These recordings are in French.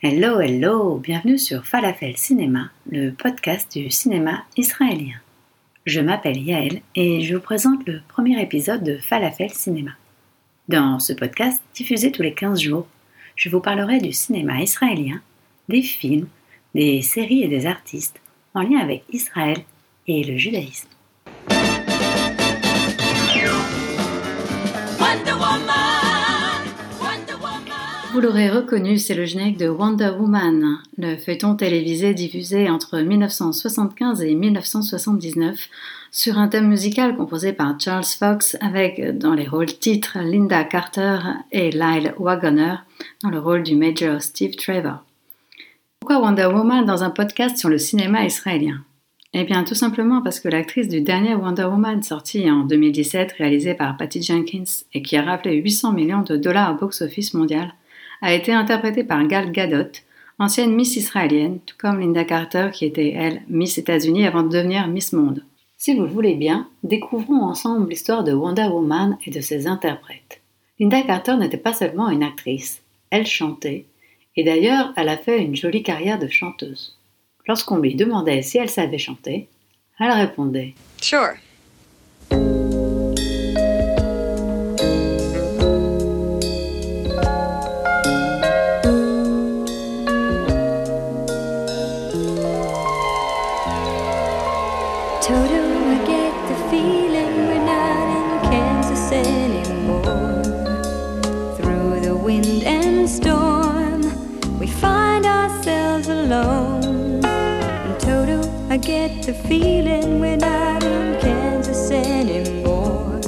Hello, hello, bienvenue sur Falafel Cinéma, le podcast du cinéma israélien. Je m'appelle Yael et je vous présente le premier épisode de Falafel Cinéma. Dans ce podcast, diffusé tous les 15 jours, je vous parlerai du cinéma israélien, des films, des séries et des artistes en lien avec Israël et le judaïsme. Vous l'aurez reconnu, c'est le générique de Wonder Woman, le feuilleton télévisé diffusé entre 1975 et 1979 sur un thème musical composé par Charles Fox avec dans les rôles titres Linda Carter et Lyle Waggoner dans le rôle du Major Steve Trevor. Pourquoi Wonder Woman dans un podcast sur le cinéma israélien? Eh bien tout simplement parce que l'actrice du dernier Wonder Woman sorti en 2017 réalisé par Patty Jenkins et qui a rappelé 800 millions de dollars au box-office mondial a été interprétée par Gal Gadot, ancienne Miss israélienne, tout comme Linda Carter qui était, elle, Miss États-Unis avant de devenir Miss Monde. Si vous le voulez bien, découvrons ensemble l'histoire de Wonder Woman et de ses interprètes. Linda Carter n'était pas seulement une actrice, elle chantait, et d'ailleurs elle a fait une jolie carrière de chanteuse. Lorsqu'on lui demandait si elle savait chanter, elle répondait Sure. Storm, we find ourselves alone. And Toto, I get the feeling we're not in Kansas anymore.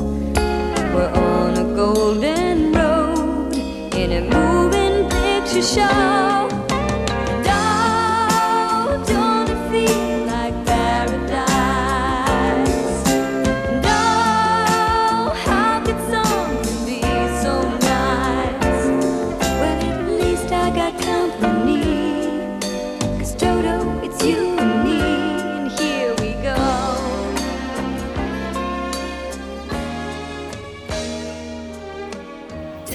We're on a golden road in a moving picture show.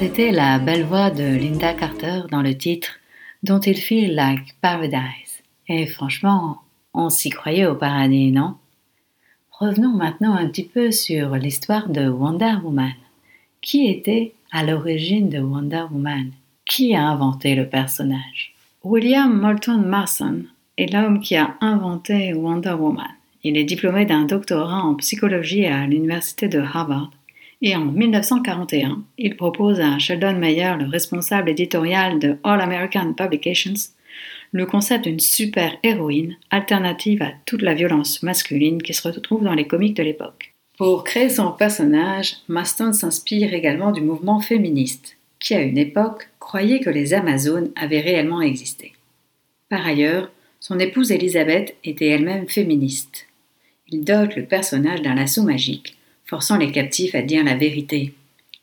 C'était la belle voix de Linda Carter dans le titre Don't It Feel Like Paradise. Et franchement, on s'y croyait au paradis, non? Revenons maintenant un petit peu sur l'histoire de Wonder Woman. Qui était à l'origine de Wonder Woman? Qui a inventé le personnage? William Moulton Marston est l'homme qui a inventé Wonder Woman. Il est diplômé d'un doctorat en psychologie à l'université de Harvard et en 1941, il propose à Sheldon Mayer, le responsable éditorial de All American Publications, le concept d'une super-héroïne alternative à toute la violence masculine qui se retrouve dans les comics de l'époque. Pour créer son personnage, Maston s'inspire également du mouvement féministe, qui à une époque croyait que les Amazones avaient réellement existé. Par ailleurs, son épouse Elisabeth était elle-même féministe. Il dote le personnage d'un lasso magique, forçant les captifs à dire la vérité.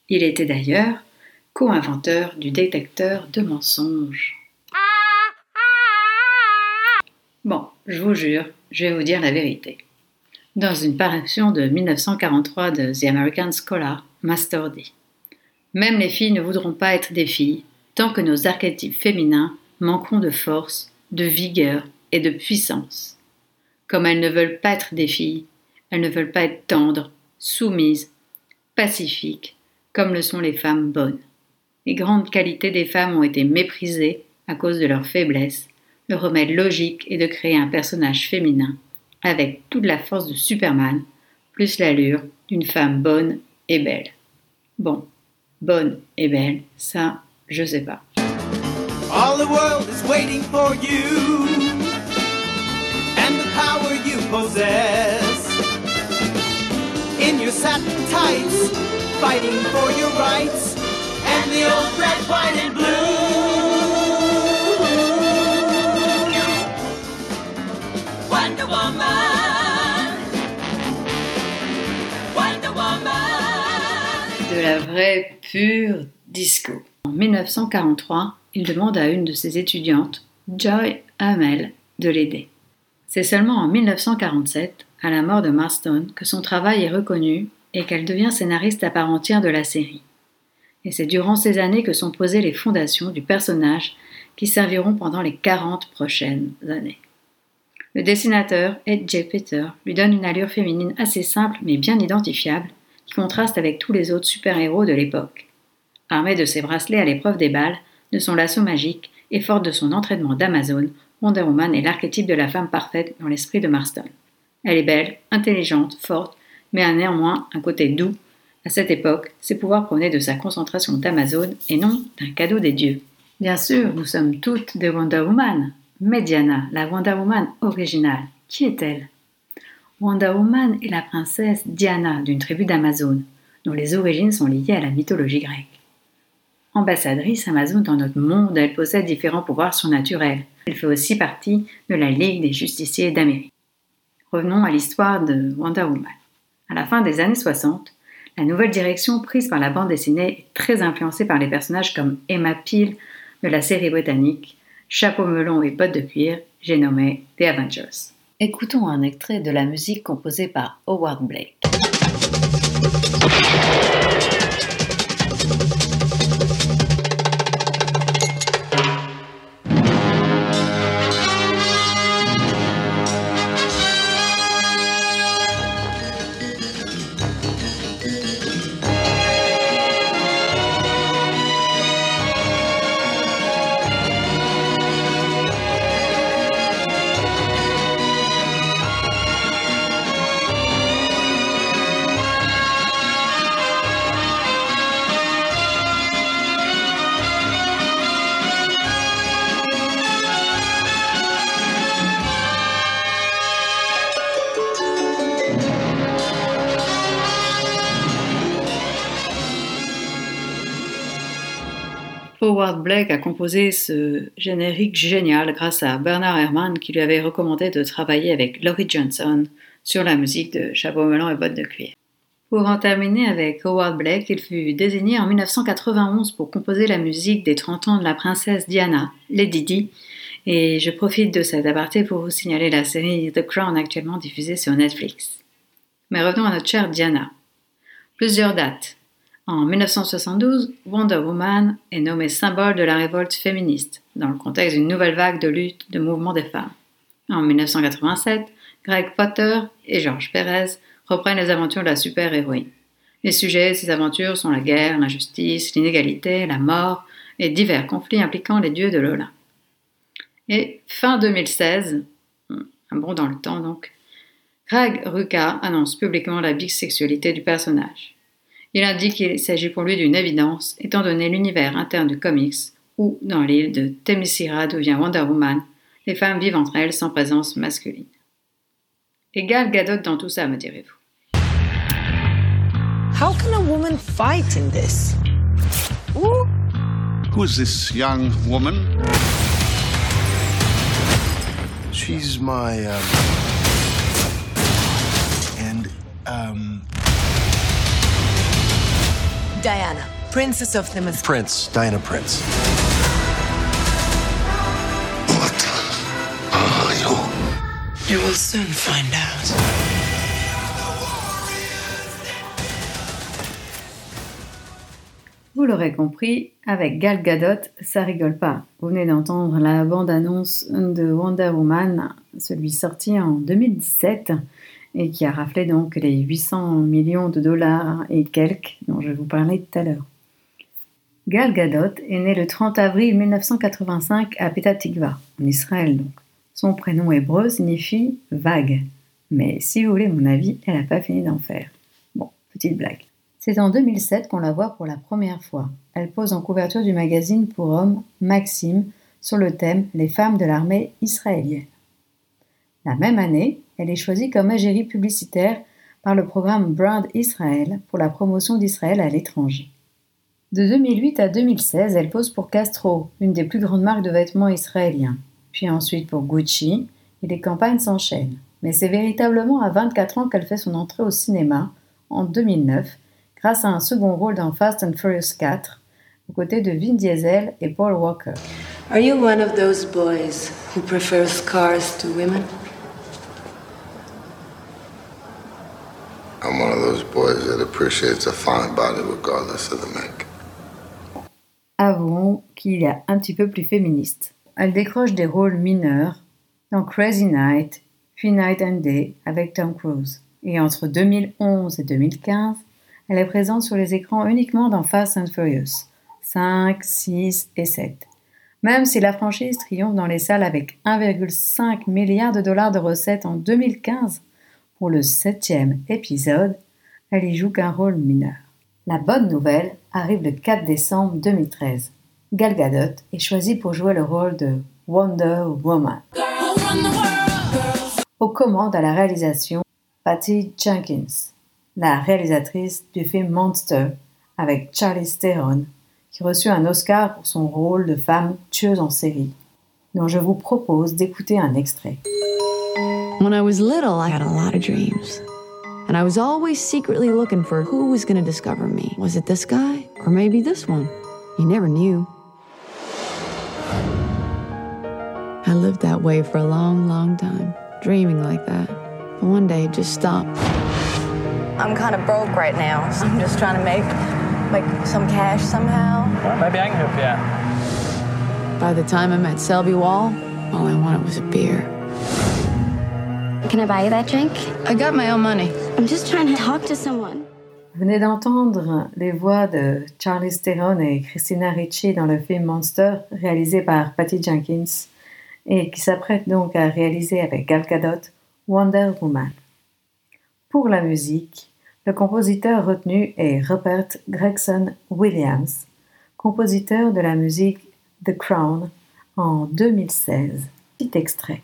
Il était d'ailleurs co-inventeur du détecteur de mensonges. Bon, je vous jure, je vais vous dire la vérité. Dans une parution de 1943 de The American Scholar, Master dit Même les filles ne voudront pas être des filles tant que nos archétypes féminins manqueront de force, de vigueur et de puissance. Comme elles ne veulent pas être des filles, elles ne veulent pas être tendres, soumises, pacifiques, comme le sont les femmes bonnes. Les grandes qualités des femmes ont été méprisées à cause de leur faiblesse. Le remède logique est de créer un personnage féminin avec toute la force de Superman, plus l'allure d'une femme bonne et belle. Bon, bonne et belle, ça, je sais pas. All the world is waiting for you and the power you possess sat tights, fighting for your rights, and the old red, white, and blue. De la vraie pure disco. En 1943, il demande à une de ses étudiantes, Joy Hamel, de l'aider. C'est seulement en 1947 à la mort de Marston, que son travail est reconnu et qu'elle devient scénariste à part entière de la série. Et c'est durant ces années que sont posées les fondations du personnage qui serviront pendant les 40 prochaines années. Le dessinateur, Ed J. Peter, lui donne une allure féminine assez simple mais bien identifiable, qui contraste avec tous les autres super-héros de l'époque. Armée de ses bracelets à l'épreuve des balles, de son lasso magique et forte de son entraînement d'Amazon, Wonder Woman est l'archétype de la femme parfaite dans l'esprit de Marston. Elle est belle, intelligente, forte, mais a néanmoins un côté doux. À cette époque, ses pouvoirs provenaient de sa concentration d'Amazon et non d'un cadeau des dieux. Bien sûr, nous sommes toutes des Wonder Woman, mais Diana, la Wonder Woman originale, qui est-elle? Wonder Woman est la princesse Diana d'une tribu d'Amazon, dont les origines sont liées à la mythologie grecque. Ambassadrice Amazon dans notre monde, elle possède différents pouvoirs surnaturels. Elle fait aussi partie de la Ligue des justiciers d'Amérique. Revenons à l'histoire de Wonder Woman. À la fin des années 60, la nouvelle direction prise par la bande dessinée est très influencée par les personnages comme Emma Peel de la série britannique Chapeau melon et bottes de cuir, j'ai nommé The Avengers. Écoutons un extrait de la musique composée par Howard Blake. Howard Blake a composé ce générique génial grâce à Bernard Herrmann qui lui avait recommandé de travailler avec Laurie Johnson sur la musique de Chapeau melon et bottes de cuir. Pour en terminer avec Howard Blake, il fut désigné en 1991 pour composer la musique des 30 ans de la princesse Diana, Lady Di, et je profite de cet aparté pour vous signaler la série The Crown actuellement diffusée sur Netflix. Mais revenons à notre chère Diana. Plusieurs dates. En 1972, Wonder Woman est nommée symbole de la révolte féministe, dans le contexte d'une nouvelle vague de lutte de mouvement des femmes. En 1987, Greg Potter et George Perez reprennent les aventures de la super-héroïne. Les sujets de ces aventures sont la guerre, l'injustice, l'inégalité, la mort et divers conflits impliquant les dieux de Lola. Et fin 2016, un bond dans le temps donc, Greg Rucka annonce publiquement la bisexualité du personnage. Il indique qu'il s'agit pour lui d'une évidence, étant donné l'univers interne du comics, où, dans l'île de Themyscira d'où vient Wonder Woman, les femmes vivent entre elles sans présence masculine. Et Gal Gadot dans tout ça, me direz-vous. How can a woman fight in this? Ooh. Who's this young woman? She's my, um. Diana, Princess of Themyscira. Prince. Diana Prince. What? Are you? You will soon find out. Vous l'aurez compris, avec Gal Gadot, ça rigole pas. Vous venez d'entendre la bande-annonce de Wonder Woman, celui sorti en 2017 et qui a raflé donc les 800 millions de dollars et quelques dont je vous parlais tout à l'heure. Gal Gadot est née le 30 avril 1985 à Petah Tikva, en Israël donc. Son prénom hébreu signifie vague. Mais si vous voulez mon avis, elle n'a pas fini d'en faire. Bon, petite blague. C'est en 2007 qu'on la voit pour la première fois. Elle pose en couverture du magazine pour hommes Maxime sur le thème Les femmes de l'armée israélienne. La même année, elle est choisie comme égérie publicitaire par le programme Brand Israel pour la promotion d'Israël à l'étranger. De 2008 à 2016, elle pose pour Castro, une des plus grandes marques de vêtements israéliens, puis ensuite pour Gucci, et les campagnes s'enchaînent. Mais c'est véritablement à 24 ans qu'elle fait son entrée au cinéma, en 2009, grâce à un second rôle dans Fast and Furious 4, aux côtés de Vin Diesel et Paul Walker. I'm one of those boys that appreciates a fine body regardless of the make. Avouons qu'il est un petit peu plus féministe. Elle décroche des rôles mineurs dans Crazy Night, puis Night and Day avec Tom Cruise. Et entre 2011 et 2015, elle est présente sur les écrans uniquement dans Fast and Furious 5, 6 et 7. Même si la franchise triomphe dans les salles avec 1,5 milliard de dollars de recettes en 2015 pour le septième épisode, elle y joue qu'un rôle mineur. La bonne nouvelle arrive le 4 décembre 2013. Gal Gadot est choisie pour jouer le rôle de Wonder Woman. Aux commandes à la réalisation, Patty Jenkins, la réalisatrice du film Monster avec Charlie Theron, qui reçut un Oscar pour son rôle de femme tueuse en série, dont je vous propose d'écouter un extrait. When I was little, I had a lot of dreams. And I was always secretly looking for who was going to discover me. Was it this guy? Or maybe this one? You never knew. I lived that way for a long, long time, dreaming like that. But one day it just stopped. I'm kind of broke right now. So I'm just trying to make like some cash somehow. Well, maybe I can help you out. By the time I met Selby Wall, all I wanted was a beer. Can I buy you that drink? I got my own money. I'm just trying to talk to someone. Vous venez d'entendre les voix de Charlie Theron et Christina Ricci dans le film Monster, réalisé par Patty Jenkins, et qui s'apprête donc à réaliser avec Gal Gadot Wonder Woman. Pour la musique, le compositeur retenu est Rupert Gregson Williams, compositeur de la musique The Crown en 2016. Petit extrait.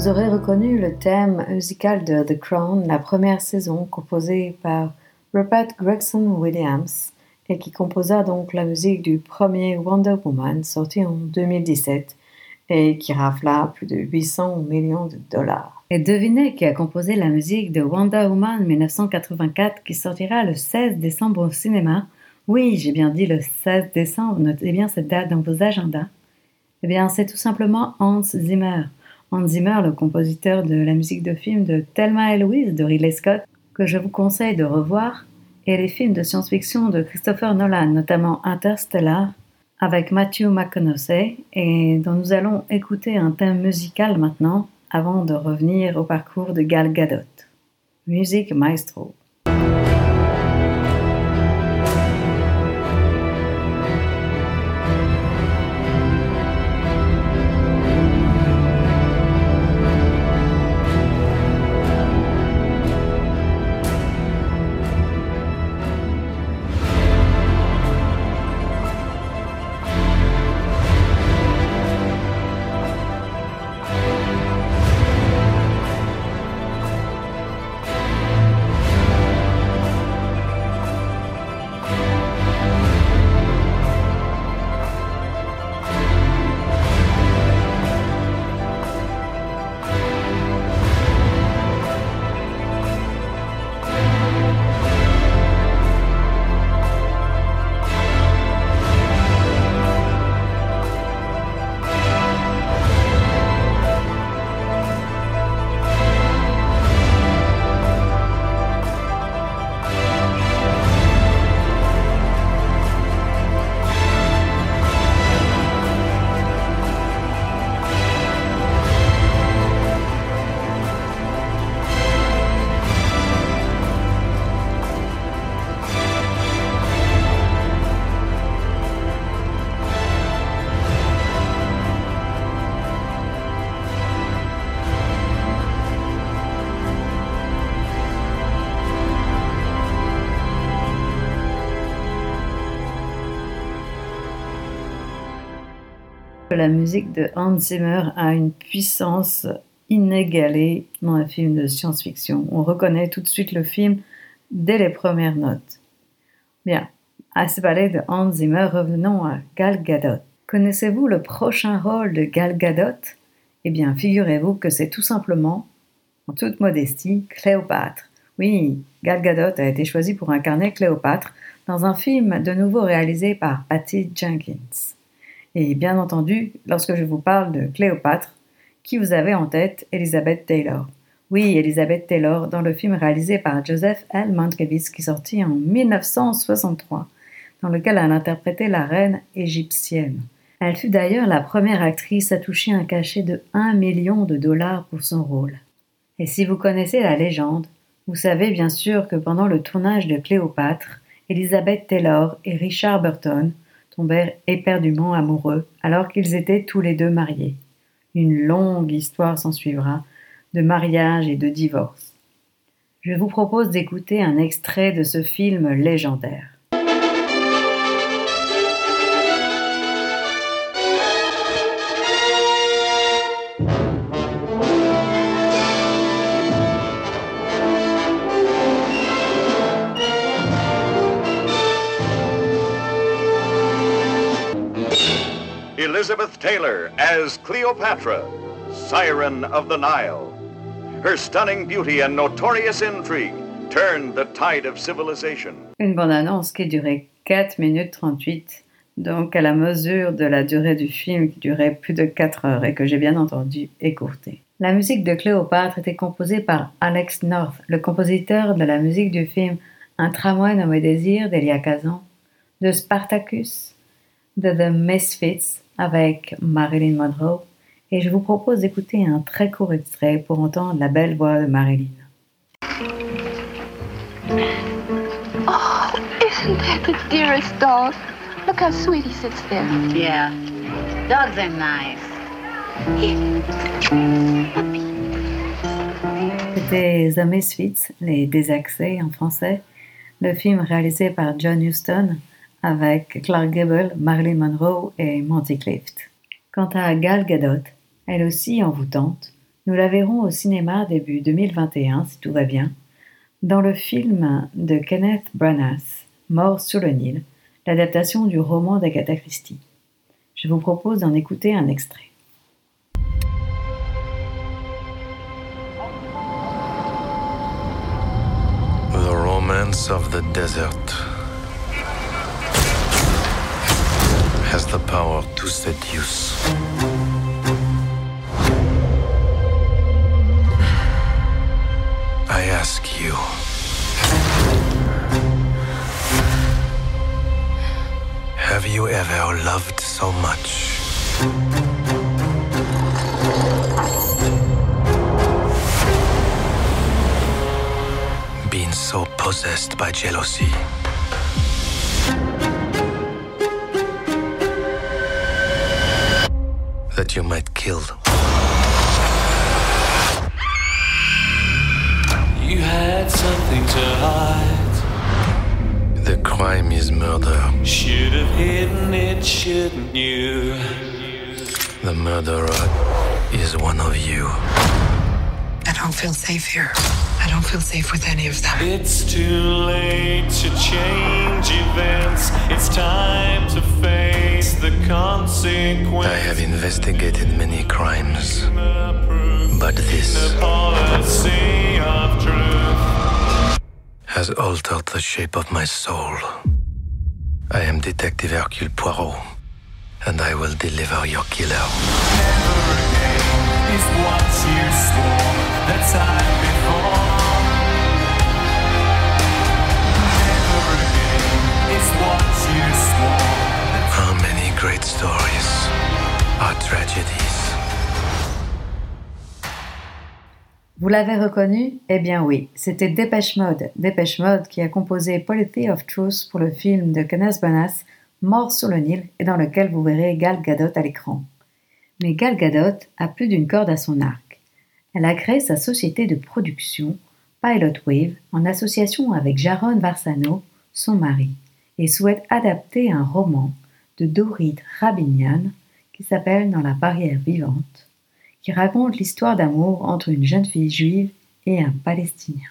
Vous aurez reconnu le thème musical de The Crown, la première saison, composé par Rupert Gregson Williams et qui composa donc la musique du premier Wonder Woman sorti en 2017 et qui rafla plus de 800 millions de dollars. Et devinez qui a composé la musique de Wonder Woman 1984 qui sortira le 16 décembre au cinéma? Oui, j'ai bien dit le 16 décembre, notez bien cette date dans vos agendas. Eh bien, c'est tout simplement Hans Zimmer. Hans Zimmer, le compositeur de la musique de film de Thelma et Louise de Ridley Scott, que je vous conseille de revoir, et les films de science-fiction de Christopher Nolan, notamment Interstellar, avec Matthew McConaughey, et dont nous allons écouter un thème musical maintenant, avant de revenir au parcours de Gal Gadot. Musique maestro. La musique de Hans Zimmer a une puissance inégalée dans un film de science-fiction. On reconnaît tout de suite le film dès les premières notes. Bien, à ce ballet de Hans Zimmer, revenons à Gal Gadot. Connaissez-vous le prochain rôle de Gal Gadot? Eh bien, figurez-vous que c'est tout simplement, en toute modestie, Cléopâtre. Oui, Gal Gadot a été choisie pour incarner Cléopâtre dans un film de nouveau réalisé par Patty Jenkins. Et bien entendu, lorsque je vous parle de Cléopâtre, qui vous avez en tête Elizabeth Taylor Oui, Elizabeth Taylor dans le film réalisé par Joseph L. Mankiewicz qui sortit en 1963, dans lequel elle interprétait la reine égyptienne. Elle fut d'ailleurs la première actrice à toucher un cachet de 1 million de dollars pour son rôle. Et si vous connaissez la légende, vous savez bien sûr que pendant le tournage de Cléopâtre, Elizabeth Taylor et Richard Burton éperdument amoureux alors qu'ils étaient tous les deux mariés. Une longue histoire s'ensuivra de mariage et de divorce. Je vous propose d'écouter un extrait de ce film légendaire. Elizabeth Taylor as Cleopatra, Siren of the Nile. Her stunning beauty and notorious intrigue turned the tide of civilization. Une bande-annonce qui durait 4 minutes 38, donc à la mesure de la durée du film qui durait plus de 4 heures et que j'ai bien entendu écourter. La musique de Cléopâtre était composée par Alex North, le compositeur de la musique du film Un tramway nommé Désir d'Elia Kazan, de Spartacus, de The Misfits avec Marilyn Monroe et je vous propose d'écouter un très court extrait pour entendre la belle voix de Marilyn. Oh, isn't that the dearest dog? Look how sweet he sits there. Yeah, dogs are nice. C'était The Misfits, les désaxés en français, le film réalisé par John Huston avec Clark Gable, Marilyn Monroe et Monty Clift. Quant à Gal Gadot, elle aussi envoûtante, nous la verrons au cinéma début 2021 si tout va bien, dans le film de Kenneth Branagh, Mort sur le Nil, l'adaptation du roman d'Agatha Christie. Je vous propose d'en écouter un extrait. The romance of the desert. Has the power to seduce. I ask you. Have you ever loved so much? Been so possessed by jealousy? That you might kill. them. You had something to hide. The crime is murder. Should have hidden it, shouldn't you? The murderer is one of you. I don't feel safe here. I don't feel safe with any of them. It's too late to change events. It's time to face the consequences. I have investigated many crimes, but this has altered the shape of my soul. I am Detective Hercule Poirot, and I will deliver your killer. Vous l'avez reconnu? Eh bien oui, c'était Dépêche Mode. Dépêche Mode qui a composé Polity of Truth pour le film de Kenneth Branagh, Mort sur le Nil, et dans lequel vous verrez Gal Gadot à l'écran. Mais Gal Gadot a plus d'une corde à son arc. Elle a créé sa société de production, Pilot Wave, en association avec Jaron Varsano, son mari, et souhaite adapter un roman de Dorit Rabinian qui s'appelle Dans la barrière vivante, qui raconte l'histoire d'amour entre une jeune fille juive et un Palestinien.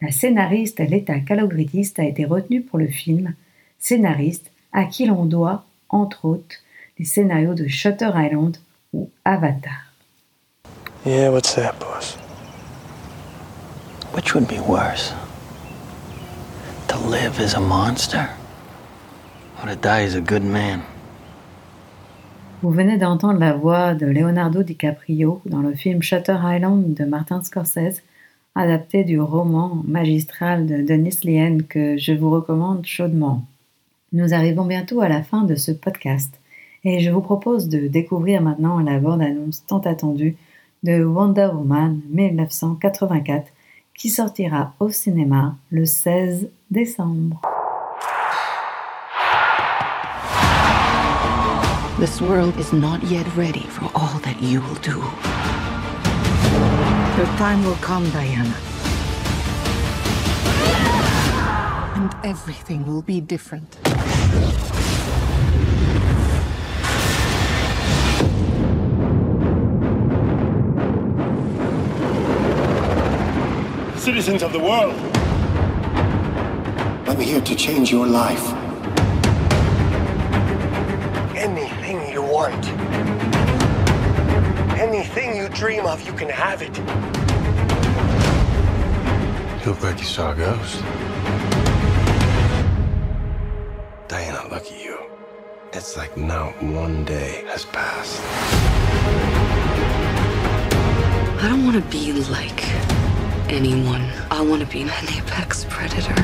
La scénariste Leta Kalogridis a été retenue pour le film, scénariste à qui l'on doit, entre autres, les scénarios de Shutter Island ou Avatar. Yeah, what's that, boss? Which would be worse? To live as a monster? Or to die as a good man? Vous venez d'entendre la voix de Leonardo DiCaprio dans le film Shutter Island de Martin Scorsese, adapté du roman magistral de Denis Lien que je vous recommande chaudement. Nous arrivons bientôt à la fin de ce podcast et je vous propose de découvrir maintenant la bande-annonce tant attendue de Wonder Woman 1984 qui sortira au cinéma le 16 décembre. This world is not yet ready for all that you will do. Your time will come, Diana. And everything will be different. Citizens of the world, I'm here to change your life. Want. Anything you dream of, you can have it. You look like you saw a ghost. Diana, look at you. It's like not one day has passed. I don't want to be like anyone. I want to be an apex predator.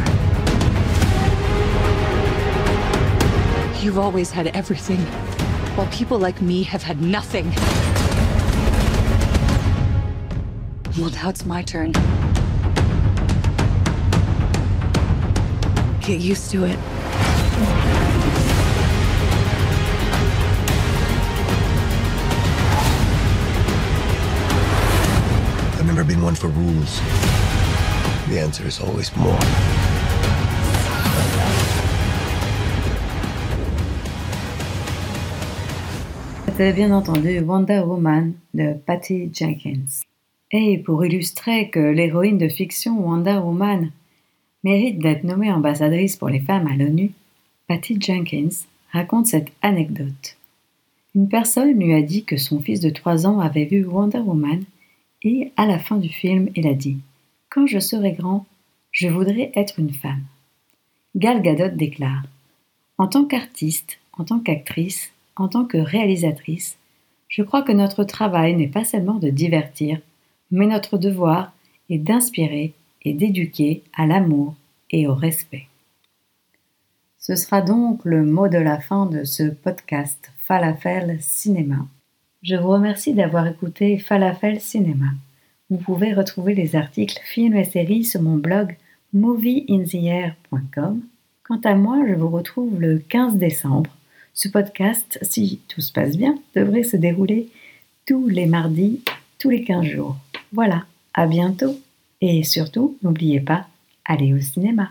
You've always had everything, while people like me have had nothing. Well, now it's my turn. Get used to it. I've never been one for rules. The answer is always more. Bien entendu Wonder Woman de Patty Jenkins. Et pour illustrer que l'héroïne de fiction Wonder Woman mérite d'être nommée ambassadrice pour les femmes à l'ONU, Patty Jenkins raconte cette anecdote. Une personne lui a dit que son fils de 3 ans avait vu Wonder Woman et à la fin du film, il a dit Quand je serai grand, je voudrais être une femme. Gal Gadot déclare En tant qu'artiste, en tant qu'actrice, en tant que réalisatrice, je crois que notre travail n'est pas seulement de divertir, mais notre devoir est d'inspirer et d'éduquer à l'amour et au respect. Ce sera donc le mot de la fin de ce podcast Falafel Cinéma. Je vous remercie d'avoir écouté Falafel Cinéma. Vous pouvez retrouver les articles films et séries sur mon blog movieintheair.com. Quant à moi, je vous retrouve le 15 décembre. Ce podcast, si tout se passe bien, devrait se dérouler tous les mardis, tous les 15 jours. Voilà, à bientôt. Et surtout, n'oubliez pas, allez au cinéma.